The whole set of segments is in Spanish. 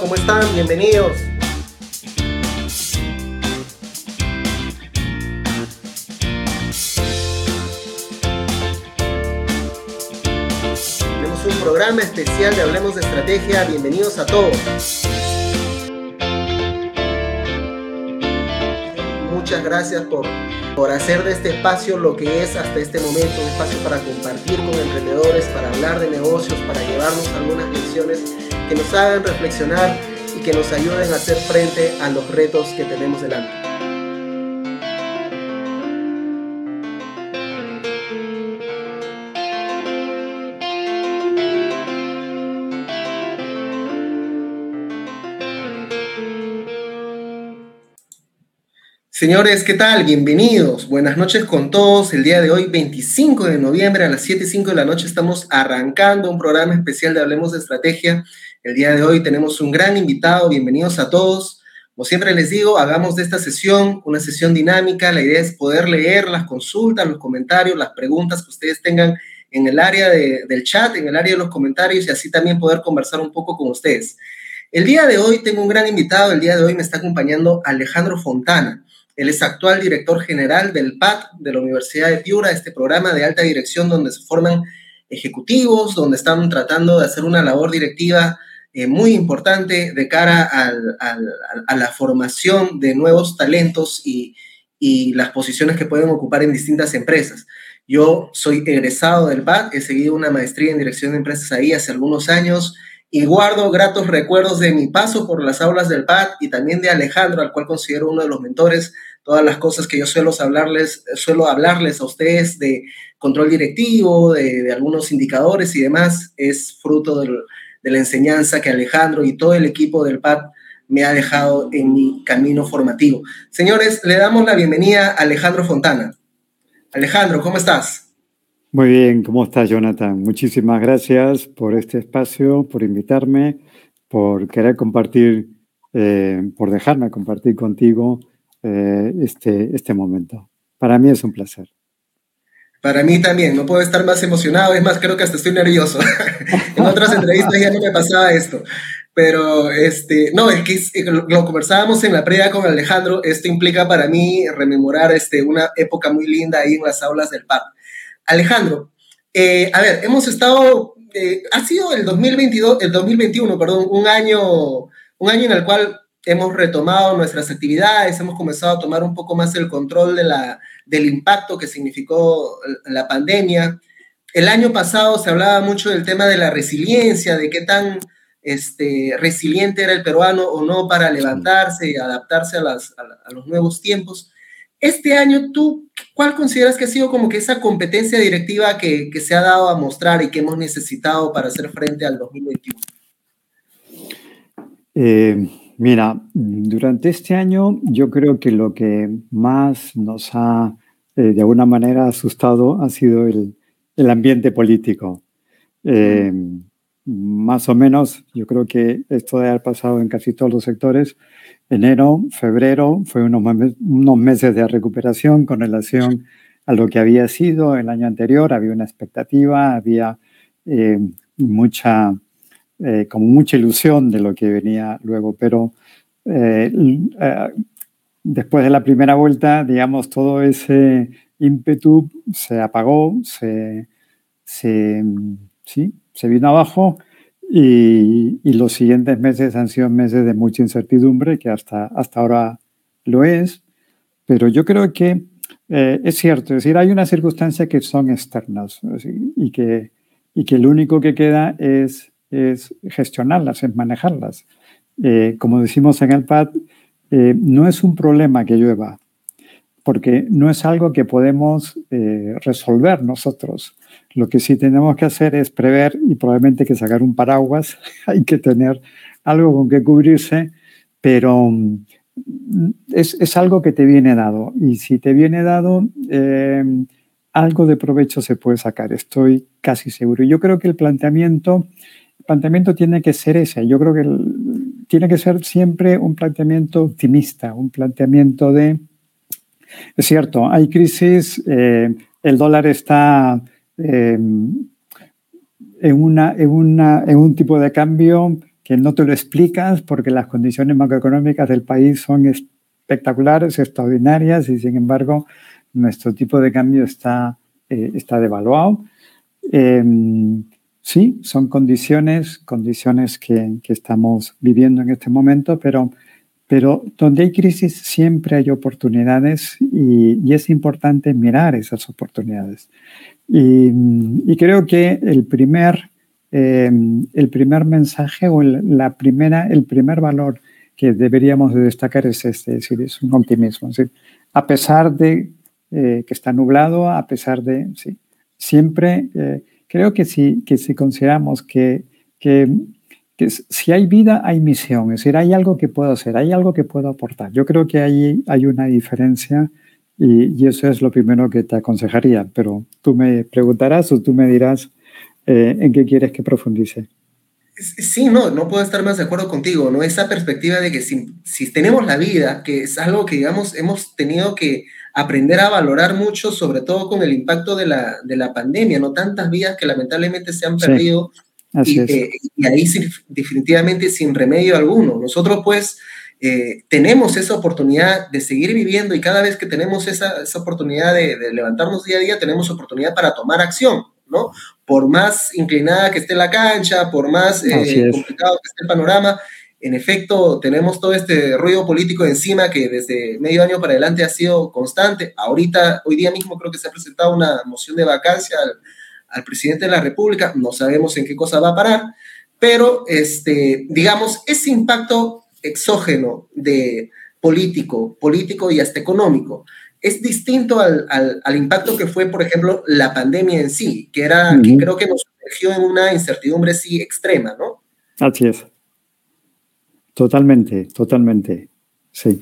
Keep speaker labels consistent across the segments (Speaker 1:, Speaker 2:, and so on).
Speaker 1: ¿cómo están? Bienvenidos. Tenemos un programa especial de Hablemos de Estrategia. Bienvenidos a todos. Muchas gracias por, por hacer de este espacio lo que es hasta este momento, un espacio para compartir con emprendedores, para hablar de negocios, para llevarnos algunas lecciones que nos hagan reflexionar y que nos ayuden a hacer frente a los retos que tenemos delante. Señores, ¿qué tal? Bienvenidos. Buenas noches con todos. El día de hoy, 25 de noviembre, a las 7.05 de la noche, estamos arrancando un programa especial de Hablemos de Estrategia. El día de hoy tenemos un gran invitado. Bienvenidos a todos. Como siempre les digo, hagamos de esta sesión una sesión dinámica. La idea es poder leer las consultas, los comentarios, las preguntas que ustedes tengan en el área del chat, en el área de los comentarios y así también poder conversar un poco con ustedes. El día de hoy tengo un gran invitado. El día de hoy me está acompañando Alejandro Fontana. Él es actual director general del PAT de la Universidad de Piura, este programa de alta dirección donde se forman ejecutivos, donde están tratando de hacer una labor directiva eh, muy importante de cara a la formación de nuevos talentos y, y las posiciones que pueden ocupar en distintas empresas. Yo soy egresado del PAT, he seguido una maestría en dirección de empresas ahí hace algunos años y guardo gratos recuerdos de mi paso por las aulas del PAT y también de Alejandro, al cual considero uno de los mentores. Todas las cosas que yo suelo hablarles, suelo hablarles a ustedes de control directivo, de, algunos indicadores y demás, es fruto de la enseñanza que Alejandro y todo el equipo del PAT me ha dejado en mi camino formativo. Señores, le damos la bienvenida a Alejandro Fontana. Alejandro, ¿cómo estás?
Speaker 2: Muy bien, ¿cómo estás, Jonathan? Muchísimas gracias por este espacio, por invitarme, por querer compartir, eh, por dejarme compartir contigo eh, este, este momento. Para mí es un placer.
Speaker 1: Para mí también, no puedo estar más emocionado, es más, creo que hasta estoy nervioso. en otras entrevistas ya no me pasaba esto. Pero, este, no, es que lo conversábamos en la previa con Alejandro, esto implica para mí rememorar este, una época muy linda ahí en las aulas del PAP. Alejandro, eh, a ver, hemos estado, eh, ha sido el 2022, el 2021, perdón, un año, un año en el cual hemos retomado nuestras actividades, hemos comenzado a tomar un poco más el control de la, del impacto que significó la pandemia. El año pasado se hablaba mucho del tema de la resiliencia, de qué tan este, resiliente era el peruano o no para levantarse y adaptarse a, a los nuevos tiempos. Este año, ¿tú cuál consideras que ha sido como que esa competencia directiva que, se ha dado a mostrar y que hemos necesitado para hacer frente al 2021?
Speaker 2: Eh, mira, durante este año yo creo que lo que más nos ha eh, de alguna manera asustado ha sido el, ambiente político. Eh, más o menos, yo creo que esto de haber pasado en casi todos los sectores, enero, febrero, fue unos, unos meses de recuperación con relación a lo que había sido el año anterior. Había una expectativa, había eh, mucha, eh, como mucha ilusión de lo que venía luego, pero eh, después de la primera vuelta, digamos, todo ese ímpetu se apagó, se, se, sí, se vino abajo y, los siguientes meses han sido meses de mucha incertidumbre, que hasta, hasta ahora lo es, pero yo creo que eh, es cierto, es decir, hay unas circunstancias que son externas y, que, y que lo único que queda es, es gestionarlas, es manejarlas. Eh, como decimos en el PAD, eh, no es un problema que llueva, porque no es algo que podemos resolver nosotros. Lo que sí tenemos que hacer es prever y probablemente que sacar un paraguas, hay que tener algo con que cubrirse, pero mm, es, algo que te viene dado. Y si te viene dado, algo de provecho se puede sacar, estoy casi seguro. Yo creo que el planteamiento, planteamiento tiene que ser ese. Yo creo que tiene que ser siempre un planteamiento optimista, un planteamiento de... Es cierto, hay crisis, eh, el dólar está Em, en, una, en, una, en, un tipo de cambio que no te lo explicas porque las condiciones macroeconómicas del país son espectaculares, extraordinarias y sin embargo nuestro tipo de cambio está, eh, está devaluado. Em, sí, son condiciones, condiciones que, que, estamos viviendo en este momento, pero, pero donde hay crisis siempre hay oportunidades y, y es importante mirar esas oportunidades. Y, y creo que el primer, eh, el primer mensaje o el, la primera, el primer valor que deberíamos de destacar es este, es decir, es un optimismo. Decir, a pesar de eh, que está nublado, a pesar de, sí, siempre eh, creo que si, que si consideramos que, que, que, si hay vida, hay misión, es decir, hay algo que puedo hacer, hay algo que puedo aportar. Yo creo que ahí hay una diferencia y, y eso es lo primero que te aconsejaría, pero tú me preguntarás o tú me dirás eh, en qué quieres que profundice.
Speaker 1: Sí, no, no puedo estar más de acuerdo contigo, ¿no? Esa perspectiva de que si, si tenemos la vida, que es algo que, digamos, hemos tenido que aprender a valorar mucho, sobre todo con el impacto de la, de la pandemia, ¿no? Tantas vidas que lamentablemente se han perdido sí, y, eh, y, ahí sin, definitivamente sin remedio alguno. Nosotros pues eh, tenemos esa oportunidad de seguir viviendo y cada vez que tenemos esa, esa oportunidad de, de, levantarnos día a día, tenemos oportunidad para tomar acción, ¿no? Por más inclinada que esté la cancha, por más eh, complicado que esté el panorama, en efecto, tenemos todo este ruido político encima que desde medio año para adelante ha sido constante. Ahorita, hoy día mismo creo que se ha presentado una moción de vacancia al, al presidente de la República. No sabemos en qué cosa va a parar, pero este, digamos, ese impacto exógeno de político, político y hasta económico, es distinto al, al, al, impacto que fue, por ejemplo, la pandemia en sí, que era, uh -huh. que creo que nos sumergió en una incertidumbre sí extrema, ¿no?
Speaker 2: Así es. Totalmente, totalmente. Sí.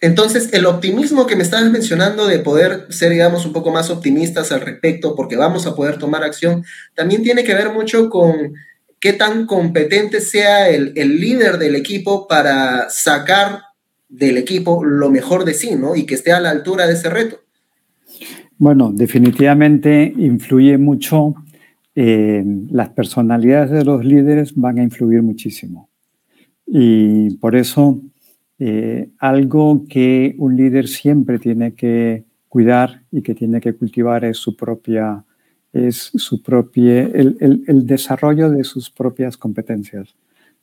Speaker 1: Entonces, el optimismo que me estabas mencionando de poder ser, digamos, un poco más optimistas al respecto, porque vamos a poder tomar acción, también tiene que ver mucho con qué tan competente sea el, el líder del equipo para sacar del equipo lo mejor de sí, ¿no? Y que esté a la altura de ese reto.
Speaker 2: Bueno, definitivamente influye mucho, eh, las personalidades de los líderes van a influir muchísimo. Y por eso eh, algo que un líder siempre tiene que cuidar y que tiene que cultivar es su propia, es su propia, el, el, el desarrollo de sus propias competencias,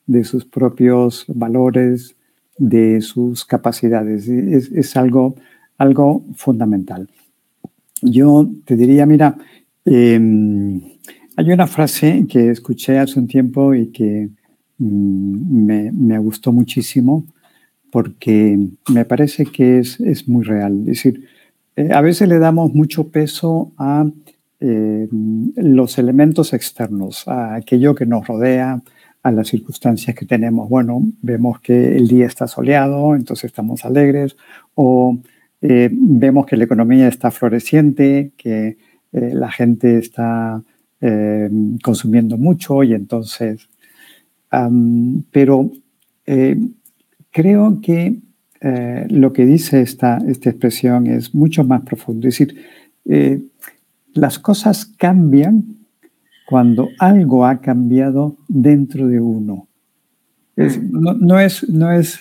Speaker 2: de sus propios valores, de sus capacidades. Es, es algo, algo fundamental. Yo te diría, mira, eh, hay una frase que escuché hace un tiempo y que me, me, gustó muchísimo porque me parece que es, es muy real. Es decir, eh, a veces le damos mucho peso a eh, los elementos externos, a aquello que nos rodea, a las circunstancias que tenemos. Bueno, vemos que el día está soleado, entonces estamos alegres, o eh, vemos que la economía está floreciente, que la gente está consumiendo mucho y entonces Pero eh, creo que eh, lo que dice esta, esta expresión es mucho más profundo. Es decir, eh, las cosas cambian cuando algo ha cambiado dentro de uno. No, no, es, no, es,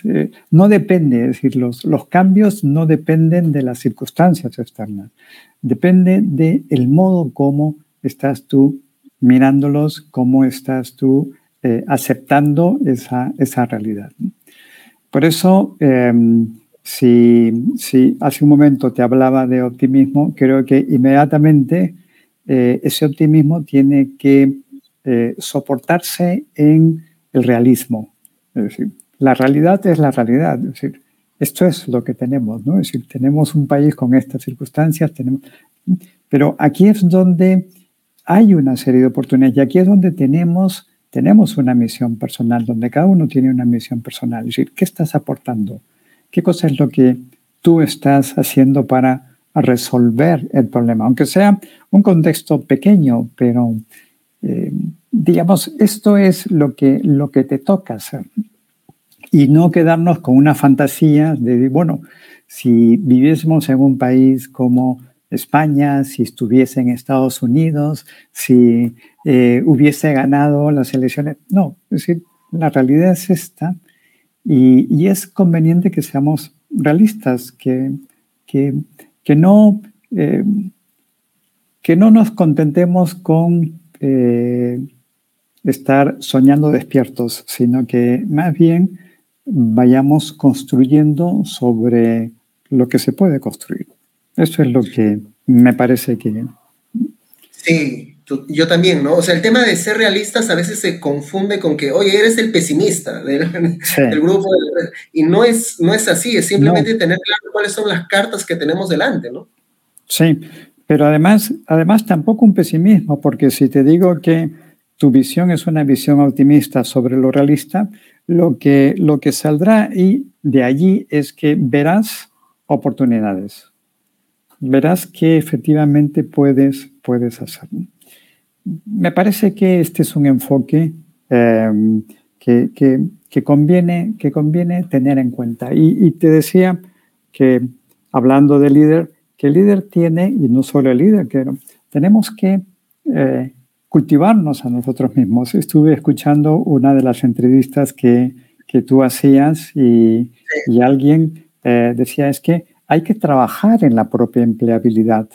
Speaker 2: no depende, es decir, los, los cambios no dependen de las circunstancias externas, depende del de modo como estás tú mirándolos, cómo estás tú eh, aceptando esa, esa realidad. Por eso, eh, si, si, hace un momento te hablaba de optimismo, creo que inmediatamente eh, ese optimismo tiene que eh, soportarse en el realismo. Es decir, la realidad es la realidad. Es decir, esto es lo que tenemos. Es decir, tenemos un país con estas circunstancias, tenemos, pero aquí es donde hay una serie de oportunidades y aquí es donde tenemos tenemos una misión personal, donde cada uno tiene una misión personal. Es decir, ¿qué estás aportando? ¿Qué cosa es lo que tú estás haciendo para resolver el problema? Aunque sea un contexto pequeño, pero eh, digamos, esto es lo que, lo que te toca hacer. Y no quedarnos con una fantasía de, bueno, si viviésemos en un país como España, si estuviese en Estados Unidos, si eh, hubiese ganado las elecciones. No, es decir, la realidad es esta y, es conveniente que seamos realistas, que, que, no, eh, que no nos contentemos con eh, estar soñando despiertos, sino que más bien vayamos construyendo sobre lo que se puede construir. Eso es lo que me parece que...
Speaker 1: Sí, yo también, ¿no? O sea, el tema de ser realistas a veces se confunde con que, oye, eres el pesimista del, grupo. y no es, no es así, es simplemente tener claro cuáles son las cartas que tenemos delante, ¿no?
Speaker 2: Sí, pero además, además tampoco un pesimismo, porque si te digo que tu visión es una visión optimista sobre lo realista, lo que, lo que saldrá y de allí es que verás oportunidades. Verás que efectivamente puedes, puedes hacer. Me parece que este es un enfoque em, que, que, conviene, que conviene tener en cuenta. Y, te decía que, hablando de líder, que el líder tiene, y no solo el líder, que tenemos que eh, cultivarnos a nosotros mismos. Estuve escuchando una de las entrevistas que, que tú hacías y, y alguien eh, decía es que hay que trabajar en la propia empleabilidad.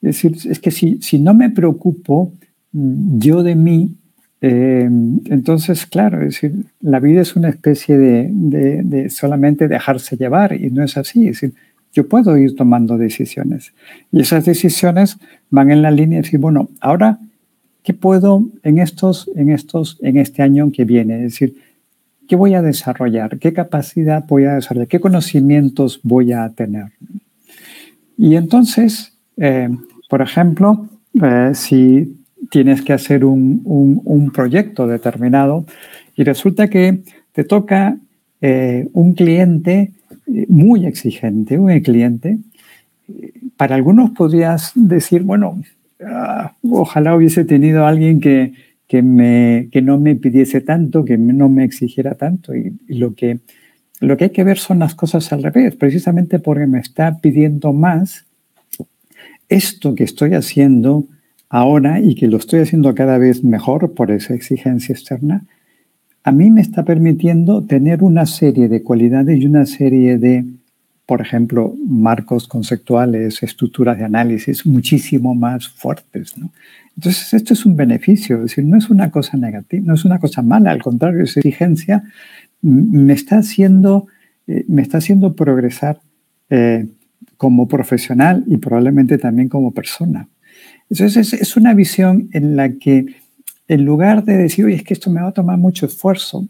Speaker 2: Es decir, es que si, si no me preocupo mm, yo de mí, eh, entonces, claro, es decir, la vida es una especie de, de, solamente dejarse llevar y no es así. Es decir, yo puedo ir tomando decisiones y esas decisiones van en la línea de decir, bueno, ahora ¿Qué puedo en estos, en estos, en este año que viene? Es decir, ¿qué voy a desarrollar? ¿Qué capacidad voy a desarrollar? ¿Qué conocimientos voy a tener? Y entonces, eh, por ejemplo, eh, si tienes que hacer un, un, proyecto determinado y resulta que te toca eh, un cliente muy exigente, un cliente, para algunos podrías decir, bueno, Ah, ojalá hubiese tenido alguien que, que, no me pidiese tanto, que no me exigiera tanto. Y, lo, que, lo que hay que ver son las cosas al revés, precisamente porque me está pidiendo más. Esto que estoy haciendo ahora y que lo estoy haciendo cada vez mejor por esa exigencia externa, a mí me está permitiendo tener una serie de cualidades y una serie de por ejemplo, marcos conceptuales, estructuras de análisis muchísimo más fuertes. ¿no? Entonces, esto es un beneficio, es decir, no es una cosa negativa, no es una cosa mala, al contrario, esa exigencia me está haciendo, eh, me está haciendo progresar eh, como profesional y probablemente también como persona. Entonces, es, es una visión en la que en lugar de decir, oye, es que esto me va a tomar mucho esfuerzo,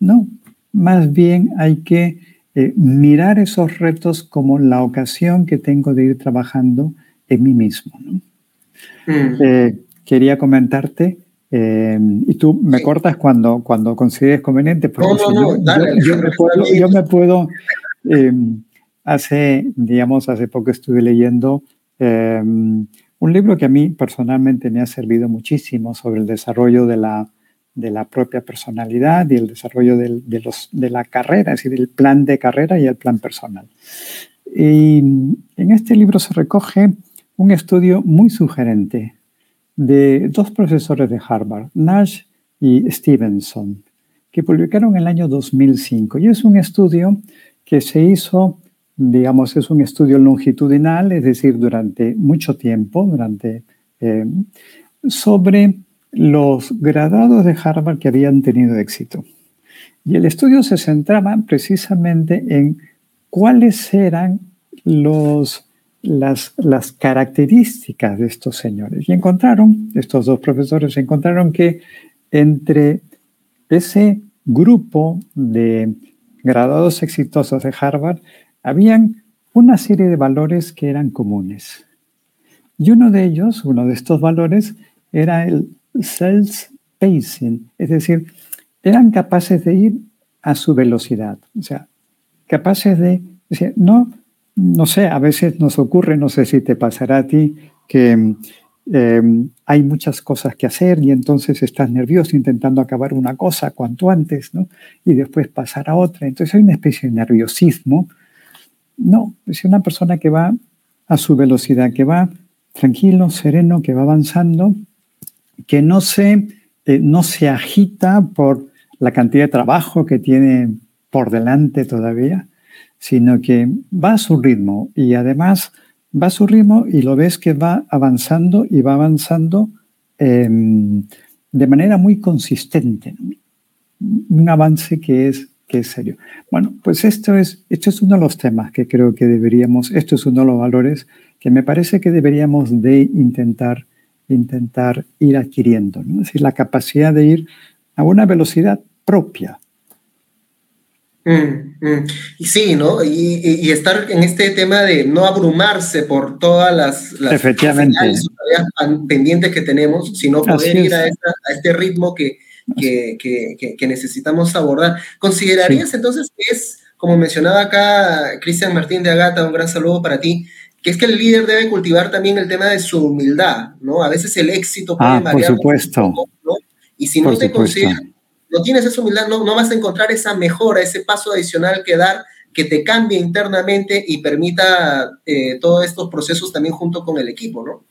Speaker 2: no, más bien hay que eh, mirar esos retos como la ocasión que tengo de ir trabajando en mí mismo. Mm. Eh, quería comentarte, eh, y tú me cortas cuando, cuando consideres conveniente, porque yo, me puedo, hace, digamos, hace poco estuve leyendo un libro que a mí personalmente me ha servido muchísimo sobre el desarrollo de la de la propia personalidad y el desarrollo de, los, de la carrera, es decir, el plan de carrera y el plan personal. Y en este libro se recoge un estudio muy sugerente de dos profesores de Harvard, Nash y Stevenson, que publicaron en el año 2005. Y es un estudio que se hizo, digamos, es un estudio longitudinal, es decir, durante mucho tiempo, durante, eh, sobre los graduados de Harvard que habían tenido éxito. Y el estudio se centraba precisamente en cuáles eran los, las, las características de estos señores. Y encontraron, estos dos profesores encontraron que entre ese grupo de graduados exitosos de Harvard, habían una serie de valores que eran comunes. Y uno de ellos, uno de estos valores, era el self-pacing, es decir, eran capaces de ir a su velocidad, o sea, capaces de, no, no sé, a veces nos ocurre, no sé si te pasará a ti, que em, hay muchas cosas que hacer y entonces estás nervioso intentando acabar una cosa cuanto antes, ¿no? Y después pasar a otra. Entonces hay una especie de nerviosismo. No, es una persona que va a su velocidad, que va tranquilo, sereno, que va avanzando que no se no se agita por la cantidad de trabajo que tiene por delante todavía, sino que va a su ritmo y además va a su ritmo y lo ves que va avanzando y va avanzando em, de manera muy consistente. Un avance que es, que es serio. Bueno, pues esto es, esto es uno de los temas que creo que deberíamos, esto es uno de los valores que me parece que deberíamos de intentar, intentar ir adquiriendo. ¿no? Es decir, la capacidad de ir a una velocidad propia.
Speaker 1: Mm, mm. Y sí, ¿no? Y, estar en este tema de no abrumarse por todas las, las
Speaker 2: Efectivamente.
Speaker 1: pendientes que tenemos, sino poder ir a, este ritmo que, que, que, necesitamos abordar. ¿Considerarías entonces que es, como mencionaba acá Cristian Martín de Agata, un gran saludo para ti, que es que el líder debe cultivar también el tema de su humildad, ¿no? A veces el éxito puede
Speaker 2: ah, Por supuesto.
Speaker 1: Y si no te consideras no tienes esa humildad, no, no vas a encontrar esa mejora, ese paso adicional que dar que te cambie internamente y permita eh, todos estos procesos también junto con el equipo, ¿no?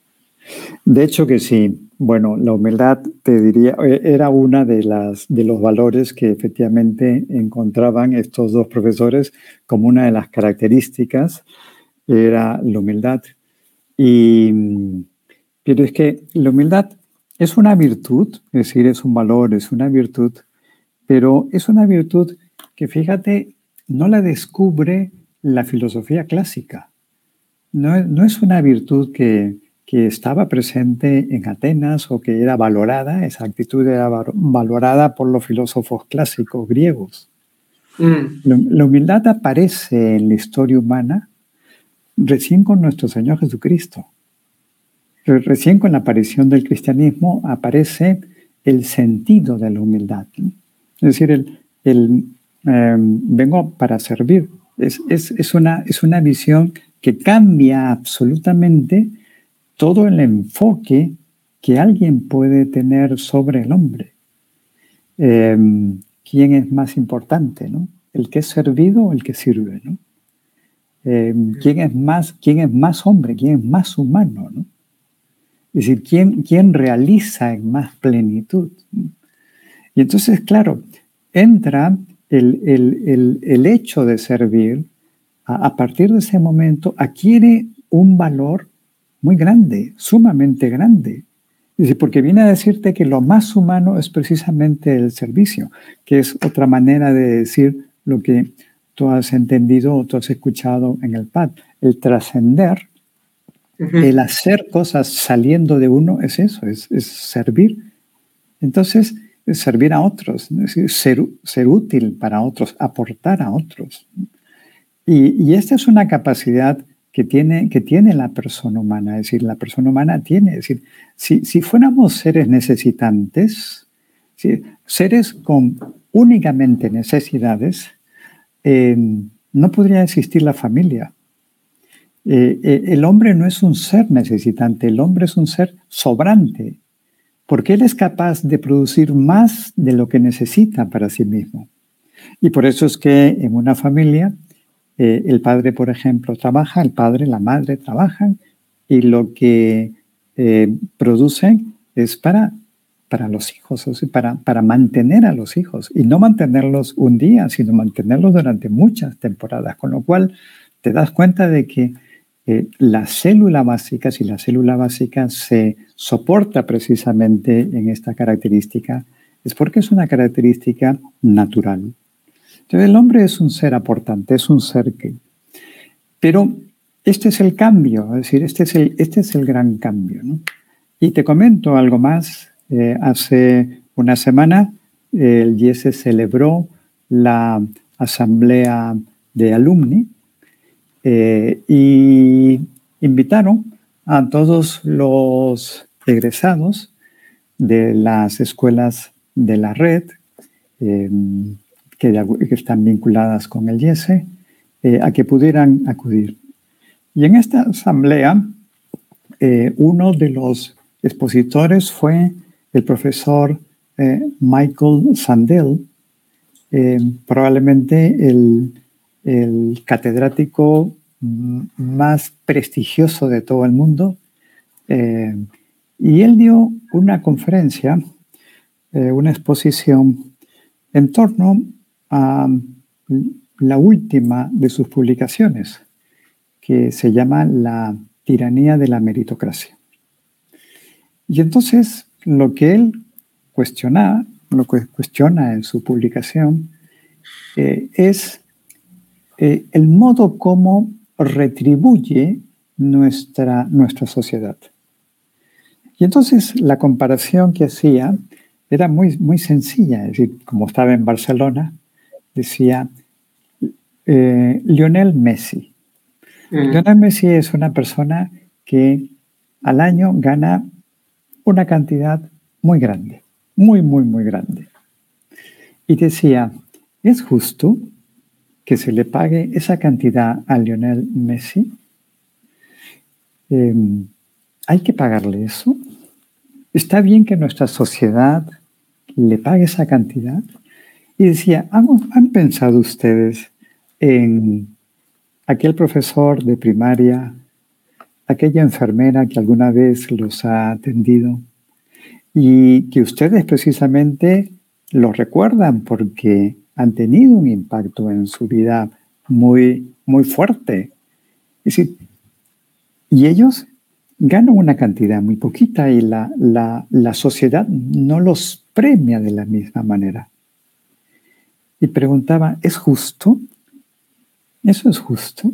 Speaker 2: De hecho que sí. Bueno, la humildad, te diría, eh, era una de, las, de los valores que efectivamente encontraban estos dos profesores como una de las características, era la humildad. Y, pero es que la humildad es una virtud, es decir, es un valor, es una virtud pero es una virtud que, fíjate, no la descubre la filosofía clásica. No, es una virtud que, estaba presente en Atenas o que era valorada, esa actitud era valorada por los filósofos clásicos griegos. Mm. La, humildad aparece en la historia humana recién con nuestro Señor Jesucristo. Recién con la aparición del cristianismo aparece el sentido de la humildad. Es decir, el, em, vengo para servir. Es, una, es una visión que cambia absolutamente todo el enfoque que alguien puede tener sobre el hombre. Em, ¿Quién es más importante? ¿no? ¿El que es servido o el que sirve? ¿no? Em, ¿quién, es más, ¿Quién es más hombre? ¿Quién es más humano? ¿no? Es decir, ¿quién, quién realiza en más plenitud? Y entonces, claro, entra el, hecho de servir, a, partir de ese momento adquiere un valor muy grande, sumamente grande. porque viene a decirte que lo más humano es precisamente el servicio, que es otra manera de decir lo que tú has entendido o tú has escuchado en el PAD. El trascender, el hacer cosas saliendo de uno, es eso, es, es servir. Entonces, servir a otros, ser, ser útil para otros, aportar a otros. Y, esta es una capacidad que tiene, que tiene la persona humana, es decir, la persona humana tiene, es decir, si, si fuéramos seres necesitantes, seres con únicamente necesidades, eh, no podría existir la familia. Eh, eh, el hombre no es un ser necesitante, el hombre es un ser sobrante, porque él es capaz de producir más de lo que necesita para sí mismo. Y por eso es que en una familia el padre, por ejemplo, trabaja, el padre, la madre trabajan y lo que producen es para, para los hijos, o sea, para, para mantener a los hijos y no mantenerlos un día, sino mantenerlos durante muchas temporadas, con lo cual te das cuenta de que eh, la célula básica, si la célula básica se soporta precisamente en esta característica, es porque es una característica natural. Entonces el hombre es un ser aportante, es un ser que... Pero este es el cambio, es decir, este es el, este es el gran cambio. Y te comento algo más. Eh, hace una semana el IESE celebró la asamblea de alumni eh, y invitaron a todos los egresados de las escuelas de la red em, que, están vinculadas con el IESE eh, a que pudieran acudir. Y en esta asamblea, uno de los expositores fue el profesor Michael Sandel, probablemente el catedrático más prestigioso de todo el mundo. Eh, y él dio una conferencia eh, una exposición en torno a la última de sus publicaciones, que se llama La tiranía de la meritocracia. Y entonces lo que él cuestiona, lo que cuestiona en su publicación, eh, es eh, el modo como retribuye nuestra, nuestra sociedad. Y entonces la comparación que hacía era muy, muy sencilla, es decir, como estaba en Barcelona, decía eh, Lionel Messi. Mm. Lionel Messi es una persona que al año gana una cantidad muy grande, muy, muy, muy grande. Y decía, ¿es justo que se le pague esa cantidad a Lionel Messi? Em, ¿Hay que pagarle eso? ¿Está bien que nuestra sociedad le pague esa cantidad? Y decía, ¿han, pensado ustedes en aquel profesor de primaria, aquella enfermera que alguna vez los ha atendido y que ustedes precisamente lo recuerdan porque han tenido un impacto en su vida muy, muy fuerte. y ellos ganan una cantidad muy poquita y la, la, sociedad no los premia de la misma manera. Y preguntaba, ¿es justo? ¿Eso es justo?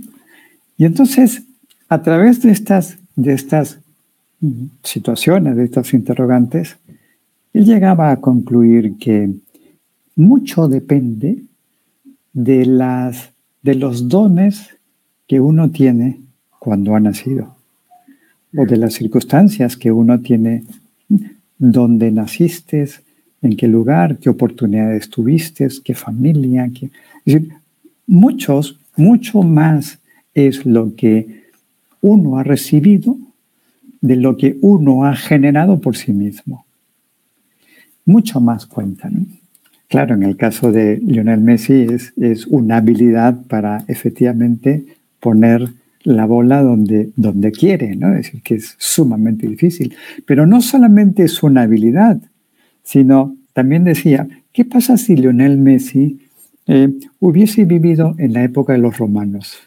Speaker 2: Y entonces, a través de estas, de estas situaciones, de estas interrogantes, él llegaba a concluir que mucho depende de, las, de los dones que uno tiene cuando ha nacido o de las circunstancias que uno tiene, dónde naciste, en qué lugar, qué oportunidades tuviste, qué familia. Qué... Es decir, muchos, mucho más es lo que uno ha recibido de lo que uno ha generado por sí mismo. Mucho más cuentan. Claro, en el caso de Lionel Messi es, es una habilidad para efectivamente poner la bola donde, donde quiere, ¿no? Es decir, que es sumamente difícil. Pero no solamente es una habilidad, sino también decía, ¿qué pasa si Lionel Messi eh, hubiese vivido en la época de los romanos?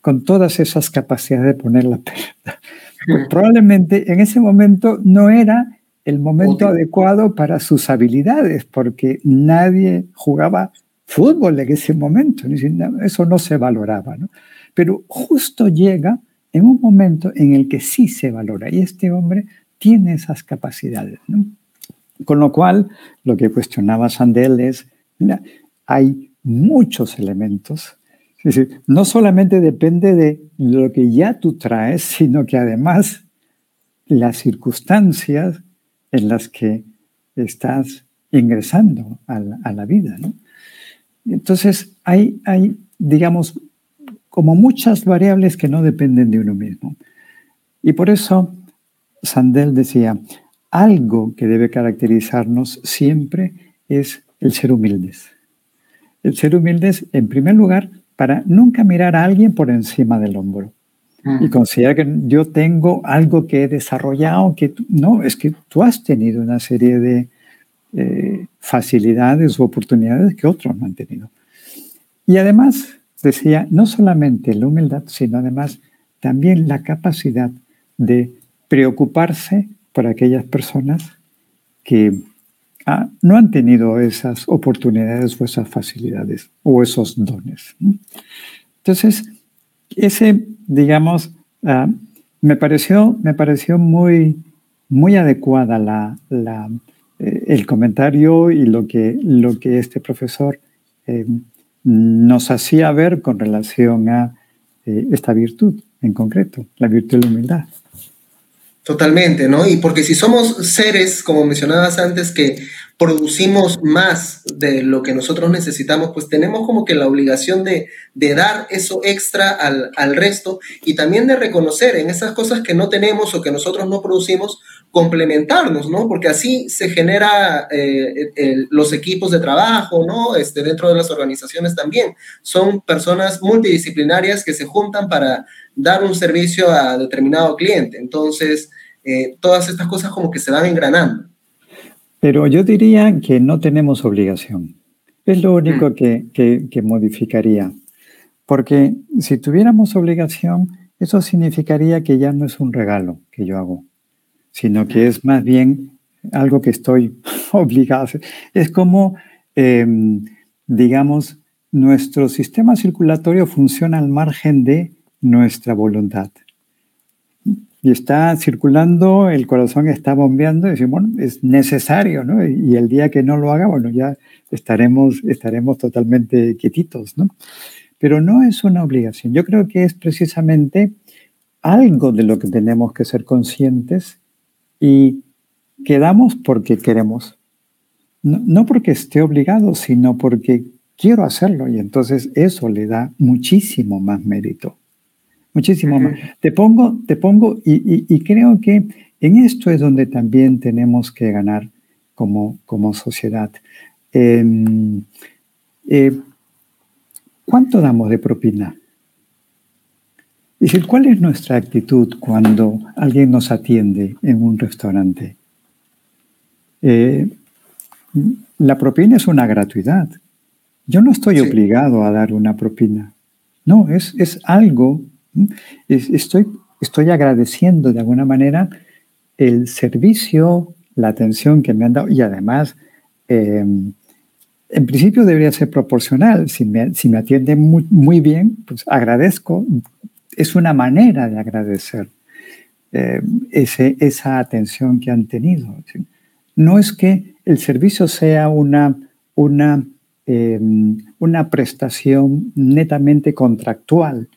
Speaker 2: Con todas esas capacidades de poner la pelota. Pues probablemente en ese momento no era el momento adecuado para sus habilidades, porque nadie jugaba fútbol en ese momento, eso no se valoraba. ¿no? pero justo llega en un momento en el que sí se valora y este hombre tiene esas capacidades. Con lo cual, lo que cuestionaba Sandel es, mira, hay muchos elementos. No solamente depende de lo que ya tú traes, sino que además las circunstancias en las que estás ingresando a la, vida. Entonces, hay, hay, digamos, como muchas variables que no dependen de uno mismo. Y por eso Sandel decía, algo que debe caracterizarnos siempre es el ser humildes. El ser humildes, en primer lugar, para nunca mirar a alguien por encima del hombro y mm. considerar que yo tengo algo que he desarrollado, que no, es que tú has tenido una serie de eh, facilidades o oportunidades que otros no han tenido. Y además, decía no solamente la humildad, sino además también la capacidad de preocuparse por aquellas personas que ah, no han tenido esas oportunidades o esas facilidades o esos dones. Entonces, ese, digamos, ah, me, pareció, me pareció muy, muy adecuada la, eh, el comentario y lo que, lo que este profesor eh, nos hacía ver con relación a eh, esta virtud en concreto, la virtud de la humildad.
Speaker 1: Totalmente, ¿no? Y porque si somos seres, como mencionabas antes, que producimos más de lo que nosotros necesitamos, pues tenemos como que la obligación de, dar eso extra al, al, resto y también de reconocer en esas cosas que no tenemos o que nosotros no producimos, complementarnos, ¿no? Porque así se genera eh, los equipos de trabajo, ¿no? Este, dentro de las organizaciones también. Son personas multidisciplinarias que se juntan para dar un servicio a determinado cliente. Entonces, eh, todas estas cosas como que se van engranando.
Speaker 2: Pero yo diría que no tenemos obligación. Es lo único mm. que, que, modificaría. Porque si tuviéramos obligación, eso significaría que ya no es un regalo que yo hago, sino que es más bien algo que estoy obligado a hacer. Es como, em, digamos, nuestro sistema circulatorio funciona al margen de nuestra voluntad. Y está circulando, el corazón está bombeando, y decimos, bueno, es necesario, ¿no? Y el día que no lo haga, bueno, ya estaremos, estaremos totalmente quietitos, ¿no? Pero no es una obligación. Yo creo que es precisamente algo de lo que tenemos que ser conscientes y quedamos porque queremos. No, no porque esté obligado, sino porque quiero hacerlo y entonces eso le da muchísimo más mérito. Muchísimo más. Te pongo, te pongo y, creo que en esto es donde también tenemos que ganar como, como sociedad. Em, eh, ¿Cuánto damos de propina? Es decir, ¿cuál es nuestra actitud cuando alguien nos atiende en un restaurante? Eh, la propina es una gratuidad. Yo no estoy obligado a dar una propina. No, es, es algo, estoy, estoy agradeciendo de alguna manera el servicio, la atención que me han dado y además, em, en principio debería ser proporcional. Si me, si me atienden muy, muy, bien, pues agradezco. Es una manera de agradecer em, ese, esa atención que han tenido. No es que el servicio sea una, una Em, una prestación netamente contractual.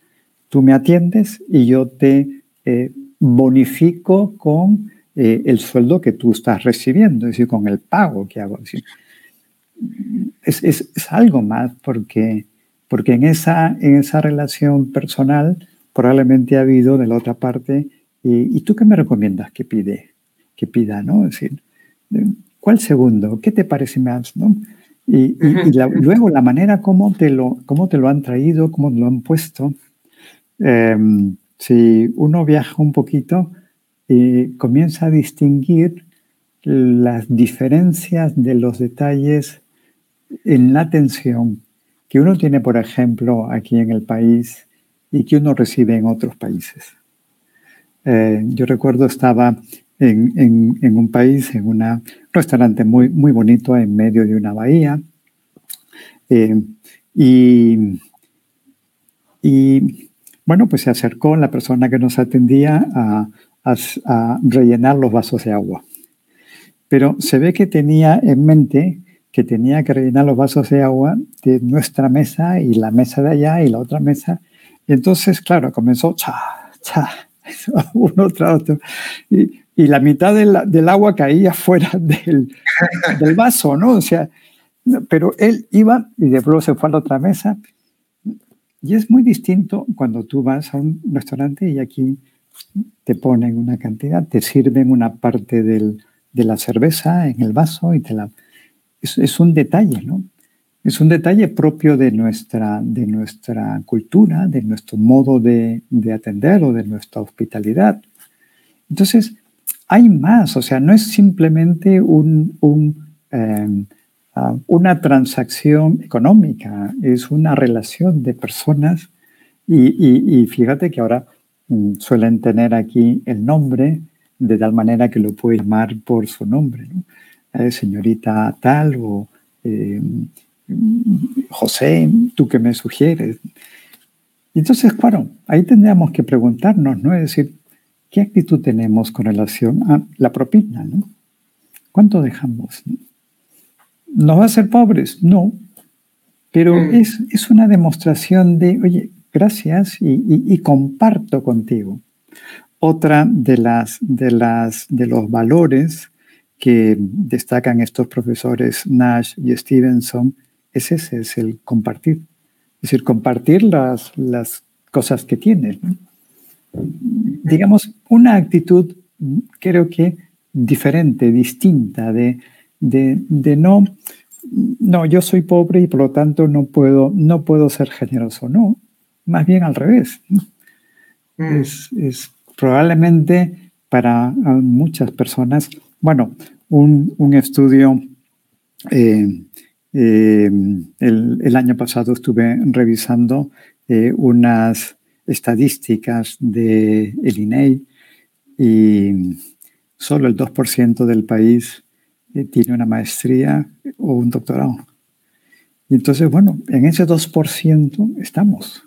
Speaker 2: Tú me atiendes y yo te eh, bonifico con eh, el sueldo que tú estás recibiendo, es decir, con el pago que hago. Es, es, es, algo más porque, porque en, esa, en esa relación personal probablemente ha habido de la otra parte, y, tú qué me recomiendas que pide? Que pida, ¿no? Es decir, ¿cuál segundo? ¿Qué te parece más? ¿no? Y, luego la manera como te, lo, cómo te lo han traído, cómo lo han puesto. Em, si uno viaja un poquito y comienza a distinguir las diferencias de los detalles en la atención que uno tiene, por ejemplo, aquí en el país y que uno recibe en otros países. Eh, yo recuerdo estaba en, en, un país, en un restaurante muy, muy bonito en medio de una bahía. Eh, y, y, bueno, pues se acercó la persona que nos atendía a, rellenar los vasos de agua. Pero se ve que tenía en mente que tenía que rellenar los vasos de agua de nuestra mesa y la mesa de allá y la otra mesa. Y entonces, claro, comenzó cha, cha, uno tras otro. Y, y la mitad del agua caía fuera del, del, vaso, ¿no? O sea, pero él iba y de pronto se fue a la otra mesa. Y es muy distinto cuando tú vas a un restaurante y aquí te ponen una cantidad, te sirven una parte de la cerveza en el vaso y te la... Es, un detalle, ¿no? Es un detalle propio de nuestra, cultura, de nuestro modo de, de atender o de nuestra hospitalidad. Entonces, hay más, o sea, no es simplemente un, em, ah, una transacción económica, es una relación de personas y, fíjate que ahora mm, suelen tener aquí el nombre de tal manera que lo puedes llamar por su nombre, eh, señorita tal o em, José, tú que me sugieres. Entonces, claro, ahí tendríamos que preguntarnos, ¿no? Es decir, ¿Qué actitud tenemos con relación a la propina? ¿no? ¿Cuánto dejamos? ¿Nos va a ser pobres? No. Pero mm. es, es, una demostración de, oye, gracias y, comparto contigo. Otra de, las, de, las, de los valores que destacan estos profesores Nash y Stevenson es ese, es el compartir. Es decir, compartir las, las cosas que tienes. ¿no? digamos, una actitud, creo que diferente, distinta, de, de, no, no, yo soy pobre y por lo tanto no puedo, no puedo ser generoso. No, más bien al revés. Mm. Es, es, probablemente para muchas personas, bueno, un, estudio, eh, eh, el, año pasado estuve revisando unas estadísticas del el INEI y solo el 2% del país tiene una maestría o un doctorado. Y entonces, bueno, en ese 2% estamos.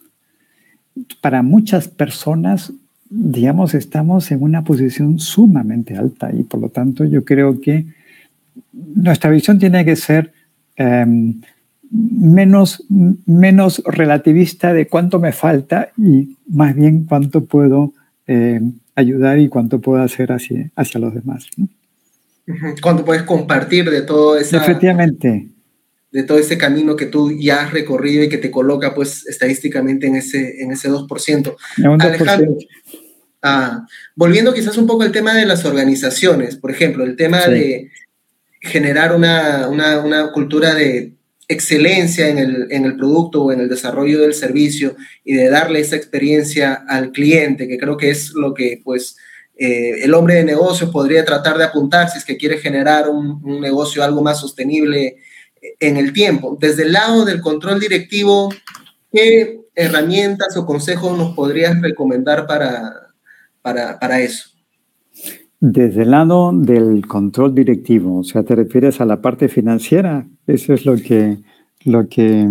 Speaker 2: Para muchas personas, digamos, estamos en una posición sumamente alta y por lo tanto yo creo que nuestra visión tiene que ser em, menos, menos relativista de cuánto me falta y más bien cuánto puedo em, ayudar y cuánto puedo hacer hacia, hacia los demás.
Speaker 1: Cuánto puedes compartir de todo eso.
Speaker 2: Efectivamente
Speaker 1: de todo ese camino que tú ya has recorrido y que te coloca pues estadísticamente en ese, en ese 2%. Alejandro, ah, volviendo quizás un poco al tema de las organizaciones, por ejemplo, el tema de generar una, cultura de excelencia en el, producto o en el desarrollo del servicio y de darle esa experiencia al cliente, que creo que es lo que pues eh, el hombre de negocios podría tratar de apuntar si es que quiere generar un, un negocio algo más sostenible en el tiempo. Desde el lado del control directivo, ¿qué herramientas o consejos nos podrías recomendar para, para, eso?
Speaker 2: Desde el lado del control directivo, o sea, ¿te refieres a la parte financiera? Eso es lo que... Lo que...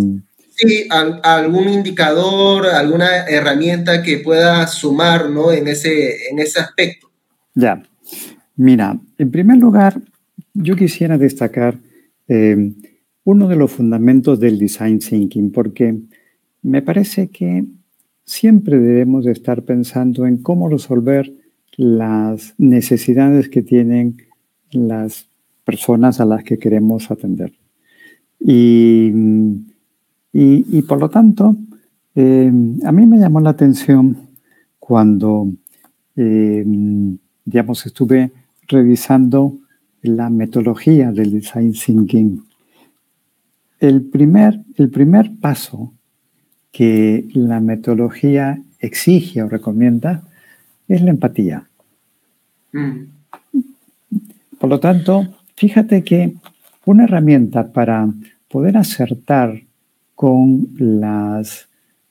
Speaker 1: Sí, algún indicador, alguna herramienta que pueda sumar ¿no? en, ese, en ese aspecto.
Speaker 2: Ya, mira, en primer lugar, yo quisiera destacar eh, uno de los fundamentos del design thinking, porque me parece que siempre debemos de estar pensando en cómo resolver las necesidades que tienen las personas a las que queremos atender. Y, y, por lo tanto, eh, a mí me llamó la atención cuando, eh, digamos, estuve revisando la metodología del design thinking el primer, el primer paso que la metodología exige o recomienda es la empatía. Mm. Por lo tanto, fíjate que una herramienta para poder acertar con las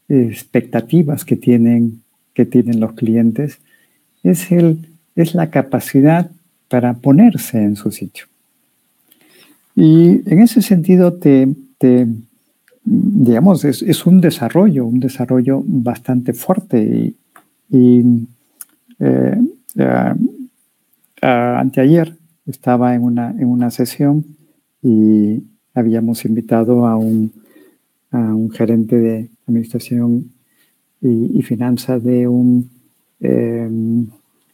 Speaker 2: expectativas que tienen, que tienen los clientes es, el, es la capacidad para ponerse en su sitio. Y en ese sentido te, digamos, es, un desarrollo, un desarrollo bastante fuerte. Y, eh, anteayer estaba en una, en una sesión y habíamos invitado a un, a un gerente de administración y, finanzas de, un, eh,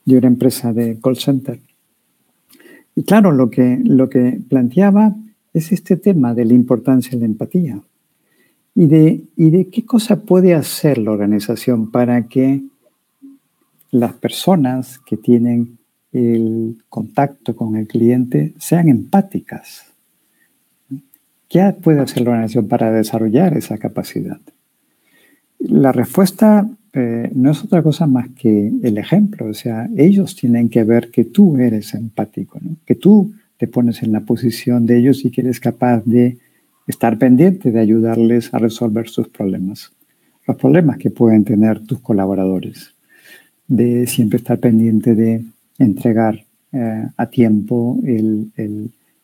Speaker 2: de una empresa de call center. Y claro, lo que, lo que planteaba es este tema de la importancia de la empatía y de, y de qué cosa puede hacer la organización para que las personas que tienen el contacto con el cliente sean empáticas. ¿Qué puede hacer la organización para desarrollar esa capacidad? La respuesta eh, no es otra cosa más que el ejemplo. O sea, ellos tienen que ver que tú eres empático, que tú te pones en la posición de ellos y que eres capaz de estar pendiente de ayudarles a resolver sus problemas. Los problemas que pueden tener tus colaboradores. De siempre estar pendiente de entregar eh, a tiempo, eh,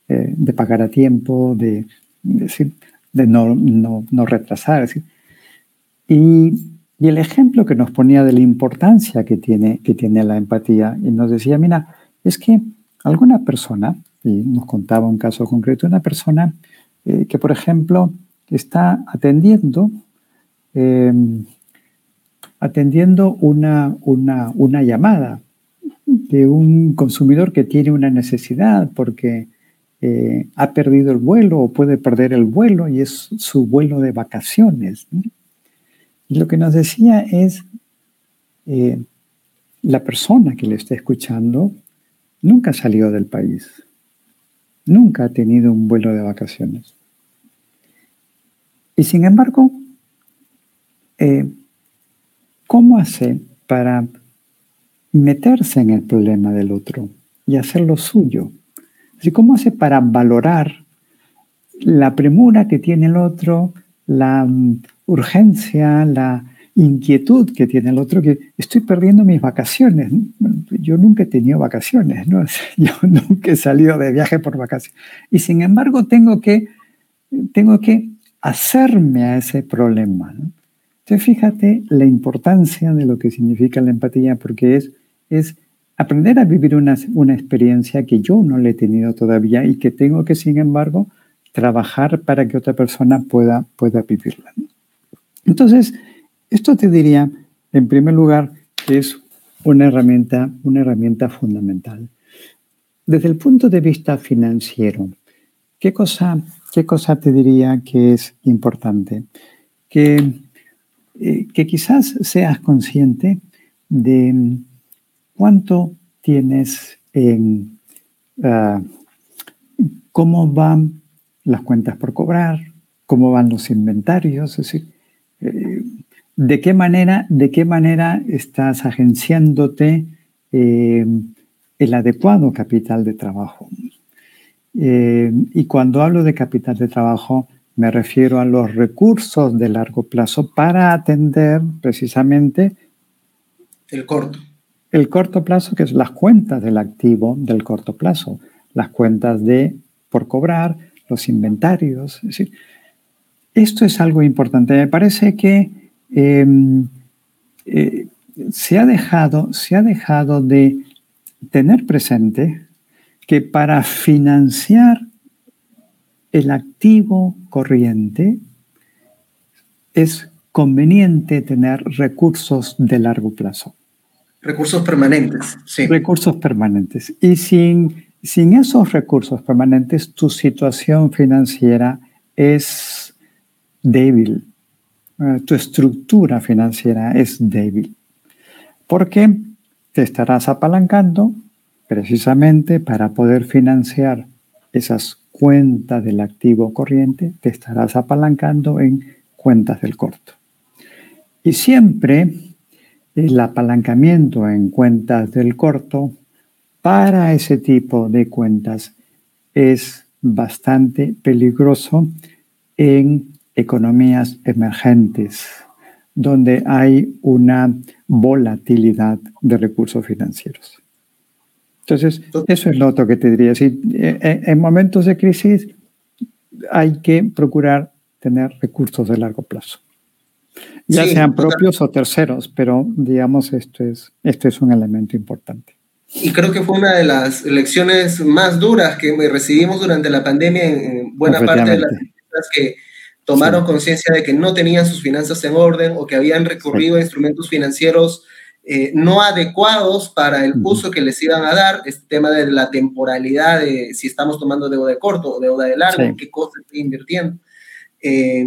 Speaker 2: de pagar a tiempo, de, de, no, no, no, retrasar. Y, y, el ejemplo que nos ponía de la importancia que tiene, que tiene la empatía, y nos decía, mira, es que alguna persona y nos contaba un caso concreto una persona eh, que, por ejemplo, está atendiendo, em, atendiendo una, una, llamada de un consumidor que tiene una necesidad porque eh, ha perdido el vuelo o puede perder el vuelo y es su vuelo de vacaciones. Y lo que nos decía es, eh, la persona que le está escuchando nunca salió del país nunca ha tenido un vuelo de vacaciones. Y sin embargo, eh, ¿cómo hace para meterse en el problema del otro y hacerlo suyo? ¿Cómo hace para valorar la premura que tiene el otro, la mm, urgencia, la inquietud que tiene el otro, que estoy perdiendo mis vacaciones. Yo nunca he tenido vacaciones, ¿no? Yo nunca he salido de viaje por vacaciones. Y sin embargo tengo que, tengo que hacerme a ese problema. Entonces fíjate la importancia de lo que significa la empatía, porque es, es aprender a vivir una, una experiencia que yo no le he tenido todavía y que tengo que, sin embargo, trabajar para que otra persona pueda, pueda vivirla. Entonces, esto te diría, en primer lugar, que es una herramienta, una herramienta fundamental. Desde el punto de vista financiero, ¿qué cosa, qué cosa te diría que es importante? Que, eh, que quizás seas consciente de cuánto tienes en ah, cómo van las cuentas por cobrar, cómo van los inventarios, es decir, eh, de qué manera, de qué manera estás agenciándote eh, el adecuado capital de trabajo. Eh, y cuando hablo de capital de trabajo, me refiero a los recursos de largo plazo para atender precisamente
Speaker 1: el corto.
Speaker 2: El corto plazo, que es las cuentas del activo del corto plazo, las cuentas de por cobrar, los inventarios. Esto es algo importante. Me parece que em, eh, se, ha dejado, se ha dejado de tener presente que para financiar el activo corriente es conveniente tener recursos de largo plazo.
Speaker 1: Recursos permanentes.
Speaker 2: Recursos permanentes. Y sin sin esos recursos permanentes, tu situación financiera es débil. Eh, tu estructura financiera es débil. Porque te estarás apalancando precisamente para poder financiar esas cuentas del activo corriente, te estarás apalancando en cuentas del corto. Y siempre el apalancamiento en cuentas del corto para ese tipo de cuentas es bastante peligroso en economías emergentes, donde hay una volatilidad de recursos financieros. Entonces, eso es lo otro que te diría. Eh, eh, en momentos de crisis hay que procurar tener recursos de largo plazo, ya sean propios o terceros, pero digamos, esto es, esto es un elemento importante.
Speaker 1: Y creo que fue una de las lecciones más duras que recibimos durante la pandemia en buena parte de las empresas que tomaron conciencia de que no tenían sus finanzas en orden o que habían recurrido a instrumentos financieros eh, no adecuados para el uso que les iban a dar, este tema de la temporalidad de si estamos tomando deuda de corto o deuda de largo, qué cosas estoy invirtiendo. Eh,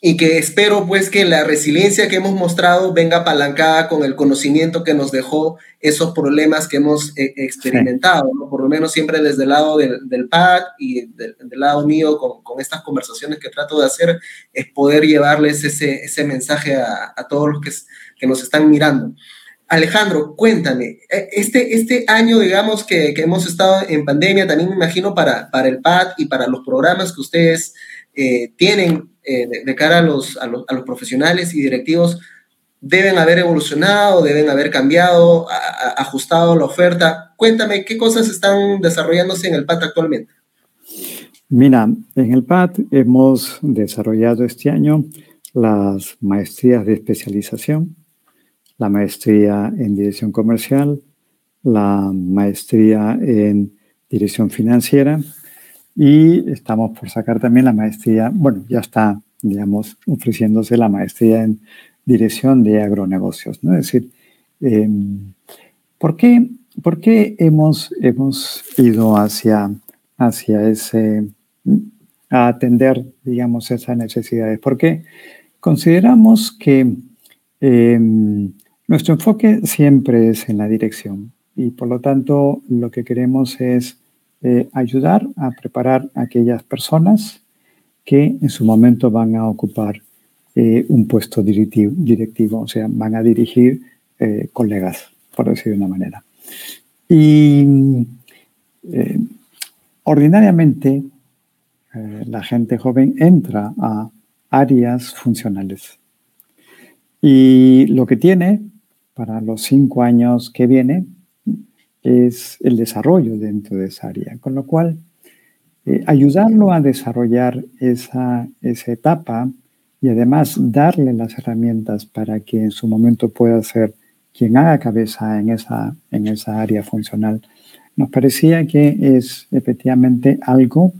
Speaker 1: y que espero pues que la resiliencia que hemos mostrado venga apalancada con el conocimiento que nos dejó esos problemas que hemos eh, experimentado, por lo menos siempre desde el lado del, del PAD y del, lado mío con, con, estas conversaciones que trato de hacer, es poder llevarles ese, ese mensaje a, a, todos los que, que nos están mirando. Alejandro, cuéntame, e, este, este año, digamos, que, que hemos estado en pandemia, también me imagino para, para el PAD y para los programas que ustedes eh, tienen eh, de, cara a los, a los, profesionales y directivos deben haber evolucionado, deben haber cambiado, ajustado la oferta. Cuéntame, ¿qué cosas están desarrollándose en el PAT actualmente?
Speaker 2: Mira, en el PAT hemos desarrollado este año las maestrías de especialización, la maestría en dirección comercial, la maestría en dirección financiera y estamos por sacar también la maestría, bueno, ya está, digamos, ofreciéndose la maestría en dirección de agronegocios, ¿no? Es decir, em, ¿por, qué, ¿por, qué, hemos, hemos ido hacia, hacia ese, a atender, digamos, esas necesidades? Porque consideramos que em, nuestro enfoque siempre es en la dirección y por lo tanto lo que queremos es ayudar a preparar a aquellas personas que en su momento van a ocupar eh, un puesto directivo, directivo, o sea, van a dirigir eh, colegas, por decir de una manera. Y ordinariamente eh, la gente joven entra a áreas funcionales. Y lo que tiene para los cinco años que viene es el desarrollo dentro de esa área. Con lo cual, eh, ayudarlo a desarrollar esa, esa etapa y además darle las herramientas para que en su momento pueda ser quien haga cabeza en esa, en esa área funcional, nos parecía que es efectivamente algo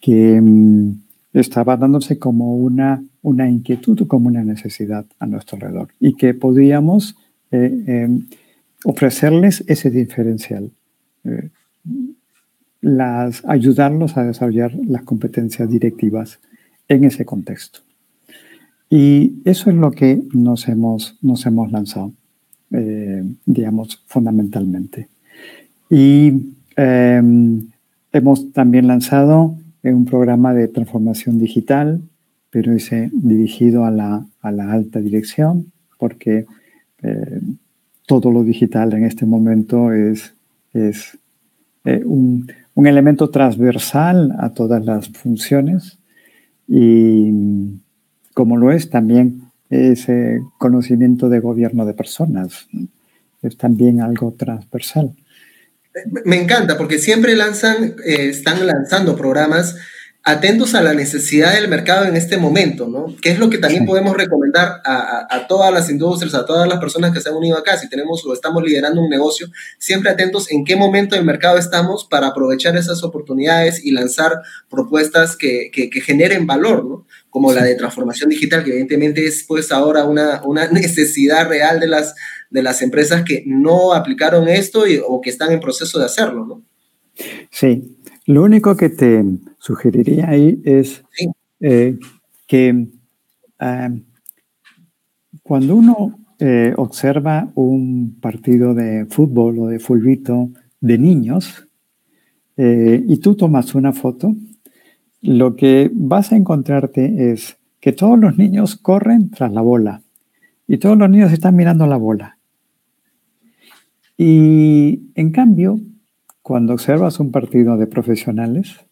Speaker 2: que mm, estaba dándose como una, una inquietud como una necesidad a nuestro alrededor y que podíamos eh, em, ofrecerles ese diferencial, eh, las, ayudarlos a desarrollar las competencias directivas en ese contexto. Y eso es lo que nos hemos, nos hemos lanzado, eh, digamos, fundamentalmente. Y em, hemos también lanzado un programa de transformación digital, pero ese dirigido a la, a la alta dirección, porque eh, todo lo digital en este momento es, es eh, un, elemento transversal a todas las funciones y como lo es también ese conocimiento de gobierno de personas, es también algo transversal.
Speaker 1: Me encanta porque siempre lanzan, eh, están lanzando programas atentos a la necesidad del mercado en este momento, ¿no? Que es lo que también podemos recomendar a, todas las industrias, a todas las personas que se han unido acá, si tenemos o estamos liderando un negocio, siempre atentos en qué momento del mercado estamos para aprovechar esas oportunidades y lanzar propuestas que, que, generen valor, ¿no? Como la de transformación digital, que evidentemente es pues ahora una, una necesidad real de las, de las empresas que no aplicaron esto o que están en proceso de hacerlo, ¿no?
Speaker 2: Sí, lo único que te sugeriría ahí es eh, que eh, cuando uno eh, observa un partido de fútbol o de fulbito de niños y tú tomas una foto, lo que vas a encontrarte es que todos los niños corren tras la bola y todos los niños están mirando la bola. Y en cambio, cuando observas un partido de profesionales,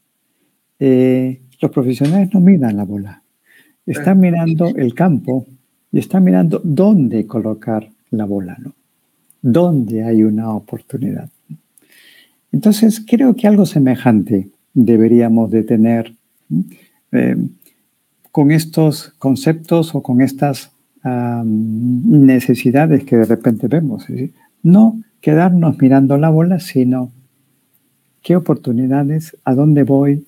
Speaker 2: eh, los profesionales no miran la bola, están mirando el campo y están mirando dónde colocar la bola, ¿no? Dónde hay una oportunidad. Entonces, creo que algo semejante deberíamos de tener eh, con estos conceptos o con estas necesidades que de repente vemos. No quedarnos mirando la bola, sino qué oportunidades, a dónde voy,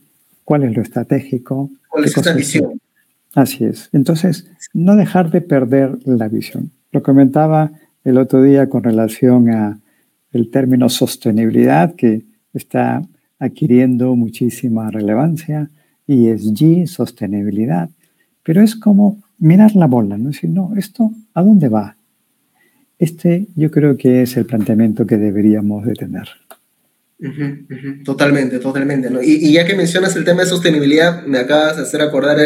Speaker 2: cuál es lo estratégico.
Speaker 1: ¿Cuál es esa visión?
Speaker 2: Así es. Entonces, no dejar de perder la visión. Lo comentaba el otro día con relación a el término sostenibilidad que está adquiriendo muchísima relevancia, y ESG, sostenibilidad, pero es como mirar la bola, ¿no? Decir, no, esto, ¿a dónde va? Este yo creo que es el planteamiento que deberíamos de tener.
Speaker 1: Totalmente, totalmente. Y, ya que mencionas el tema de sostenibilidad, me acabas de hacer acordar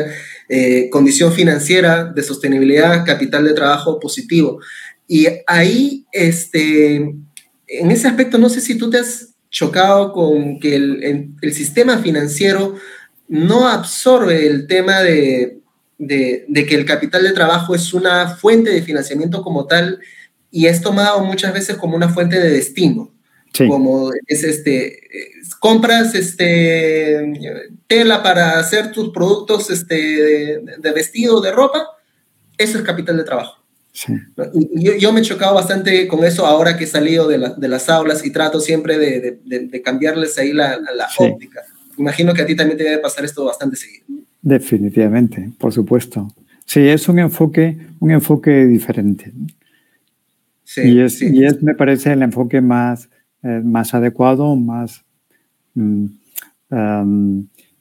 Speaker 1: eh, condición financiera de sostenibilidad, capital de trabajo positivo. Y ahí, este, en ese aspecto, no sé si tú te has chocado con que el, el, sistema financiero no absorbe el tema de, de, de, que el capital de trabajo es una fuente de financiamiento como tal y es tomado muchas veces como una fuente de destino. Como es este, compras este, tela para hacer tus productos este, de, vestido, de ropa, eso es capital de trabajo. Yo, me he chocado bastante con eso ahora que he salido de, de las aulas y trato siempre de, de cambiarles ahí la, la óptica. Imagino que a ti también te debe pasar esto bastante seguido.
Speaker 2: Definitivamente, por supuesto. Sí, es un enfoque, un enfoque diferente. Sí, y, es, y es, me parece, el enfoque más, eh, más adecuado, más, mm,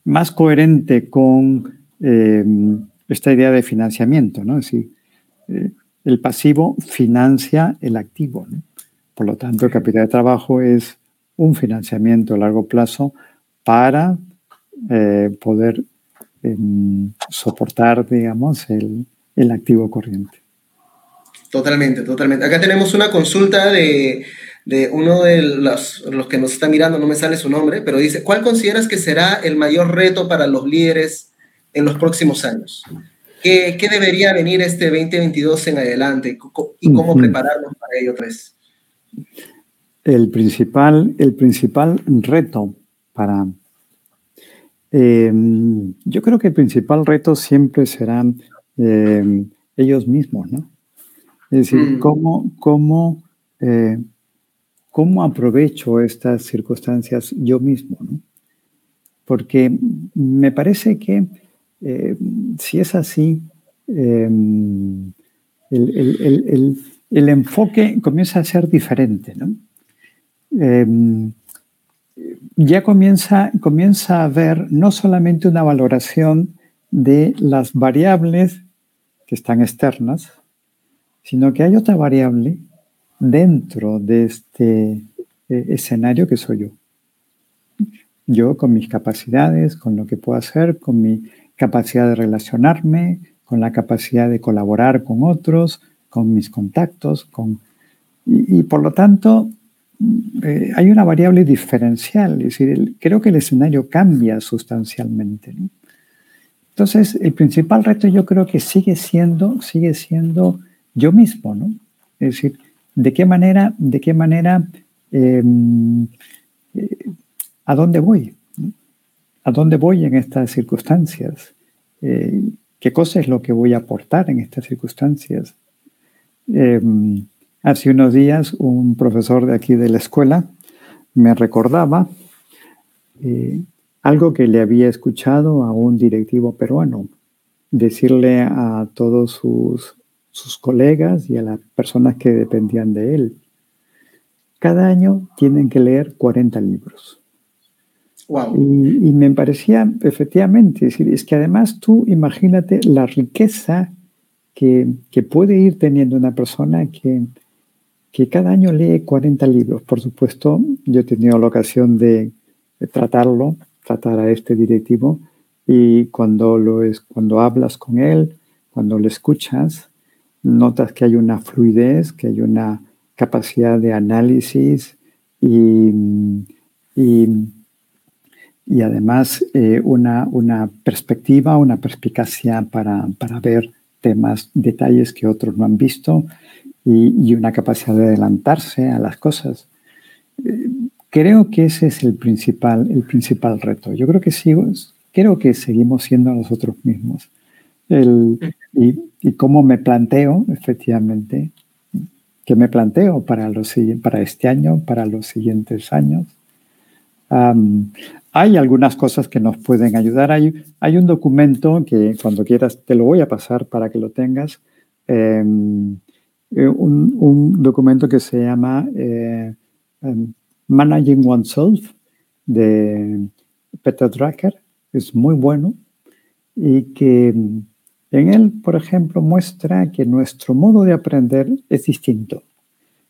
Speaker 2: más coherente con eh, esta idea de financiamiento, ¿no? Es decir, eh, el pasivo financia el activo, Por lo tanto, el capital de trabajo es un financiamiento a largo plazo para poder em, soportar, digamos, el, el activo corriente.
Speaker 1: Totalmente, totalmente. Acá tenemos una consulta de de uno de los, los, que nos está mirando, no me sale su nombre, pero dice, ¿cuál consideras que será el mayor reto para los líderes en los próximos años? ¿Qué, qué debería venir este 2022 en adelante y cómo prepararnos para ello tres?
Speaker 2: El principal, el principal reto para... Eh, yo creo que el principal reto siempre serán eh, ellos mismos, ¿no? Es decir, mm. cómo, cómo, eh, cómo aprovecho estas circunstancias yo mismo, ¿no? Porque me parece que si es así, el, el, el, enfoque comienza a ser diferente, ¿no? Em, ya comienza, comienza a haber no solamente una valoración de las variables que están externas, sino que hay otra variable dentro de este eh, escenario que soy yo. Yo con mis capacidades, con lo que puedo hacer, con mi capacidad de relacionarme, con la capacidad de colaborar con otros, con mis contactos, con, y por lo tanto eh, hay una variable diferencial, es decir, creo que el escenario cambia sustancialmente. Entonces, el principal reto yo creo que sigue siendo, sigue siendo yo mismo, ¿no? Es decir, ¿de qué manera, de qué manera, em, eh, a dónde voy? ¿A dónde voy en estas circunstancias? Eh, ¿Qué cosa es lo que voy a aportar en estas circunstancias? Em, Hace unos días un profesor de aquí de la escuela me recordaba eh, algo que le había escuchado a un directivo peruano, decirle a todos sus, sus colegas y a las personas que dependían de él, cada año tienen que leer 40 libros. Wow. Y, y, me parecía efectivamente, es, decir, es que además tú imagínate la riqueza que, que, puede ir teniendo una persona que que cada año lee 40 libros. Por supuesto, yo he tenido la ocasión de, tratarlo, tratar a este directivo, y cuando, lo es, cuando hablas con él, cuando lo escuchas, notas que hay una fluidez, que hay una capacidad de análisis y, y, además eh, una, una, perspectiva, una perspicacia para, para ver temas, detalles que otros no han visto y, una capacidad de adelantarse a las cosas. Eh, creo que ese es el principal, el principal reto. Yo creo que creo que seguimos siendo nosotros mismos. El, y, y, cómo me planteo, efectivamente, que me planteo para, los, para este año, para los siguientes años. hay algunas cosas que nos pueden ayudar. Hay, hay un documento que cuando quieras te lo voy a pasar para que lo tengas. Em, eh, un, documento que se llama eh, um, Managing Oneself de Peter Drucker. Es muy bueno y que en él, por ejemplo, muestra que nuestro modo de aprender es distinto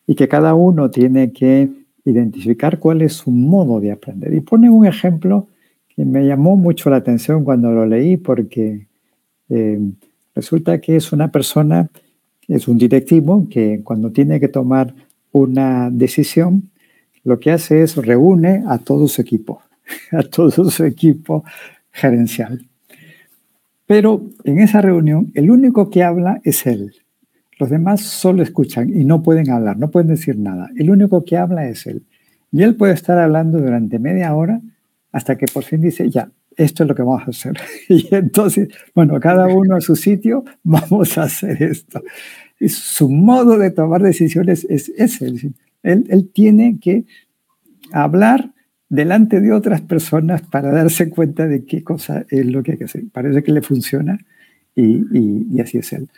Speaker 2: y que cada uno tiene que identificar cuál es su modo de aprender. Y pone un ejemplo que me llamó mucho la atención cuando lo leí porque eh, resulta que es una persona es un directivo que cuando tiene que tomar una decisión, lo que hace es reúne a todo su equipo, a todo su equipo gerencial. Pero en esa reunión, el único que habla es él. Los demás solo escuchan y no pueden hablar, no pueden decir nada. El único que habla es él. Y él puede estar hablando durante media hora hasta que por fin dice, ya, esto es lo que vamos a hacer. Y entonces, bueno, cada uno a su sitio, vamos a hacer esto. Y su modo de tomar decisiones es ese. Él, él tiene que hablar delante de otras personas para darse cuenta de qué cosa es lo que hay que hacer. Parece que le funciona y, y, así es él.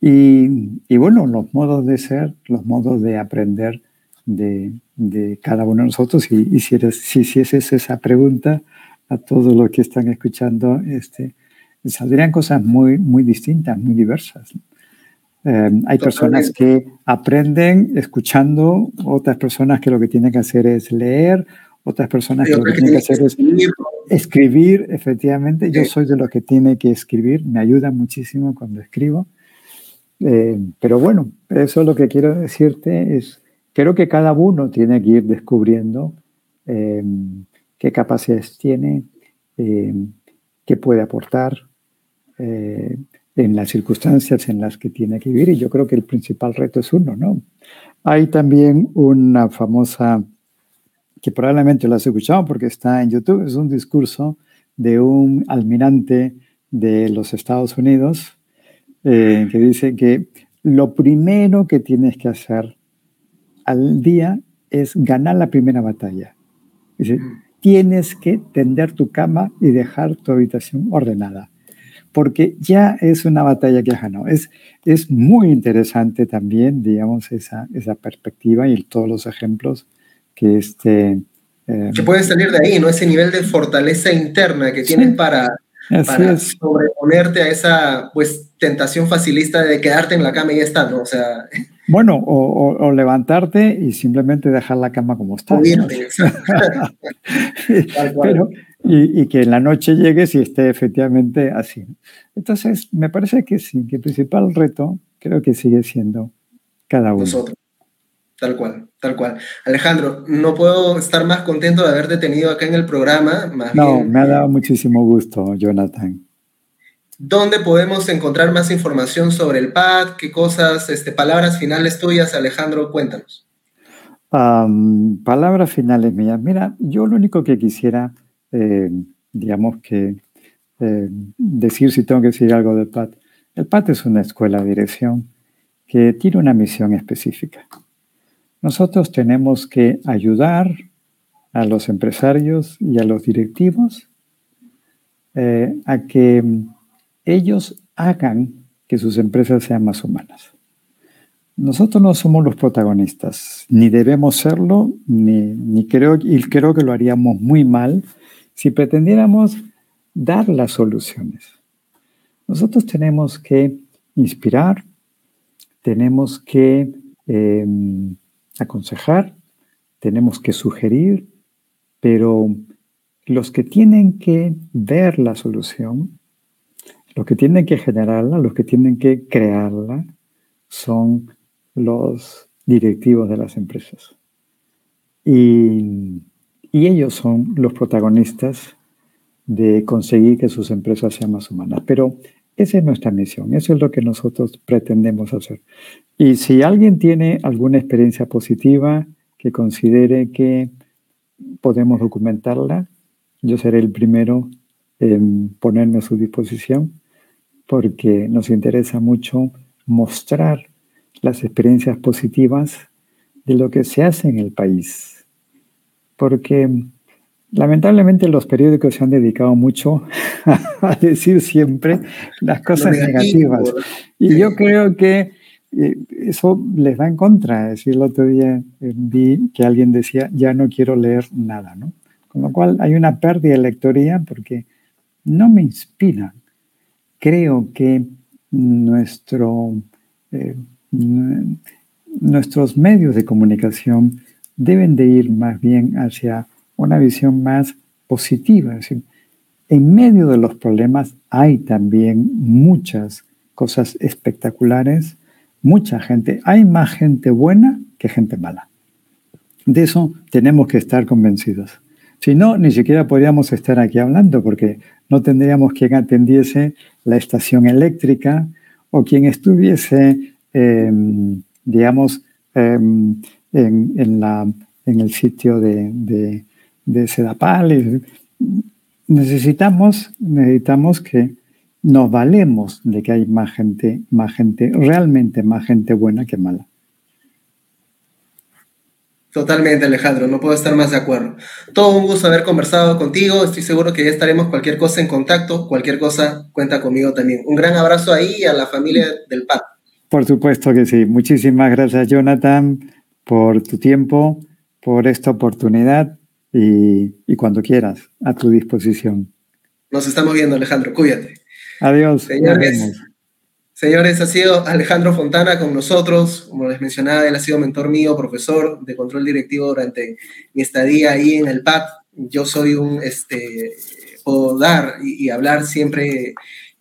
Speaker 2: Y, y, bueno, los modos de ser, los modos de aprender de, de cada uno de nosotros, y, si, eres, si, si es esa pregunta, a todos los que están escuchando, este, saldrían cosas muy, muy distintas, muy diversas. Eh, hay personas que aprenden escuchando, otras personas que lo que tienen que hacer es leer, otras personas que lo que tienen que hacer es escribir, efectivamente. Yo soy de los que tiene que escribir, me ayuda muchísimo cuando escribo. Eh, pero bueno, eso lo que quiero decirte es creo que cada uno tiene que ir descubriendo em, qué capacidades tiene, em, qué puede aportar eh, en las circunstancias en las que tiene que vivir. Y yo creo que el principal reto es uno, ¿no? Hay también una famosa, que probablemente lo has escuchado porque está en YouTube, es un discurso de un almirante de los Estados Unidos eh, que dice que lo primero que tienes que hacer al día es ganar la primera batalla. Dice, tienes que tender tu cama y dejar tu habitación ordenada, porque ya es una batalla que has ganado. Es, es muy interesante también, digamos, esa, esa perspectiva y todos los ejemplos que este...
Speaker 1: Eh, que pueden salir de ahí, ¿no? Ese nivel de fortaleza interna que tienes para, para sobreponerte a esa pues tentación facilista de quedarte en la cama y ya está, ¿no? O sea...
Speaker 2: Bueno, o, levantarte y simplemente dejar la cama como está. Pero, y, y, que en la noche llegues y esté efectivamente así. Entonces, me parece que sí, que el principal reto creo que sigue siendo cada uno.
Speaker 1: Nosotros. Tal cual, tal cual. Alejandro, no puedo estar más contento de haberte tenido acá en el programa.
Speaker 2: no, me ha dado muchísimo gusto, Jonathan.
Speaker 1: ¿Dónde podemos encontrar más información sobre el PAD? ¿Qué cosas, este, palabras finales tuyas, Alejandro? Cuéntanos.
Speaker 2: palabras finales mías. Mira, yo lo único que quisiera, eh, digamos que, eh, decir si tengo que decir algo del PAD. El PAD es una escuela de dirección que tiene una misión específica. Nosotros tenemos que ayudar a los empresarios y a los directivos eh, a que ellos hagan que sus empresas sean más humanas. Nosotros no somos los protagonistas, ni debemos serlo, ni, creo, y creo que lo haríamos muy mal si pretendiéramos dar las soluciones. Nosotros tenemos que inspirar, tenemos que em, aconsejar, tenemos que sugerir, pero los que tienen que ver la solución los que tienen que generarla, los que tienen que crearla, son los directivos de las empresas. Y, ellos son los protagonistas de conseguir que sus empresas sean más humanas. Pero esa es nuestra misión, eso es lo que nosotros pretendemos hacer. Y si alguien tiene alguna experiencia positiva que considere que podemos documentarla, yo seré el primero en ponerme a su disposición porque nos interesa mucho mostrar las experiencias positivas de lo que se hace en el país. Porque lamentablemente los periódicos se han dedicado mucho a decir siempre las cosas negativas. Y yo creo que eh, eso les va en contra. Es decir, el otro día eh, vi que alguien decía, ya no quiero leer nada, ¿no? Con lo cual hay una pérdida de lectoría porque no me inspira creo que nuestro, eh, nuestros medios de comunicación deben de ir más bien hacia una visión más positiva. en medio de los problemas hay también muchas cosas espectaculares, mucha gente. Hay más gente buena que gente mala. De eso tenemos que estar convencidos. Si no, ni siquiera podríamos estar aquí hablando porque no tendríamos quien atendiese la estación eléctrica o quien estuviese, em, digamos, em, en, el sitio de, de Sedapal. Necesitamos, necesitamos que nos valemos de que hay más gente, más gente, realmente más gente buena que mala.
Speaker 1: Totalmente, Alejandro, no puedo estar más de acuerdo. Todo un gusto haber conversado contigo, estoy seguro que ya estaremos cualquier cosa en contacto, cualquier cosa cuenta conmigo también. Un gran abrazo ahí a la familia del PAD.
Speaker 2: Por supuesto que sí. Muchísimas gracias, Jonathan, por tu tiempo, por esta oportunidad y, y cuando quieras, a tu disposición.
Speaker 1: Nos estamos viendo, Alejandro, cuídate.
Speaker 2: Adiós.
Speaker 1: Señores. Señores, ha sido Alejandro Fontana con nosotros. Como les mencionaba, él ha sido mentor mío, profesor de control directivo durante mi estadía ahí en el PAD. Yo soy un, este, puedo dar y, hablar siempre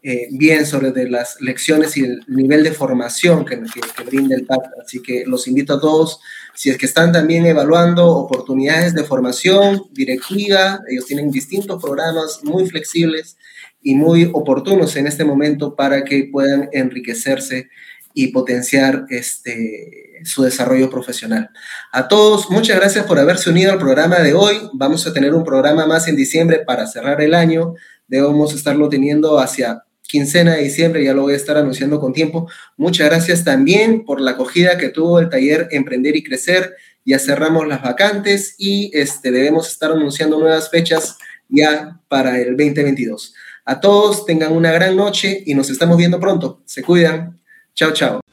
Speaker 1: eh, bien sobre de las lecciones y el nivel de formación que, que, brinda el PAD. Así que los invito a todos Si es que están también evaluando oportunidades de formación directiva, ellos tienen distintos programas muy flexibles y muy oportunos en este momento para que puedan enriquecerse y potenciar este, su desarrollo profesional. A todos, muchas gracias por haberse unido al programa de hoy. Vamos a tener un programa más en diciembre para cerrar el año. Debemos estarlo teniendo hacia quincena de diciembre, ya lo voy a estar anunciando con tiempo. Muchas gracias también por la acogida que tuvo el taller Emprender y Crecer. Ya cerramos las vacantes y este, debemos estar anunciando nuevas fechas ya para el 2022. A todos tengan una gran noche y nos estamos viendo pronto. Se cuidan. Chao, chao.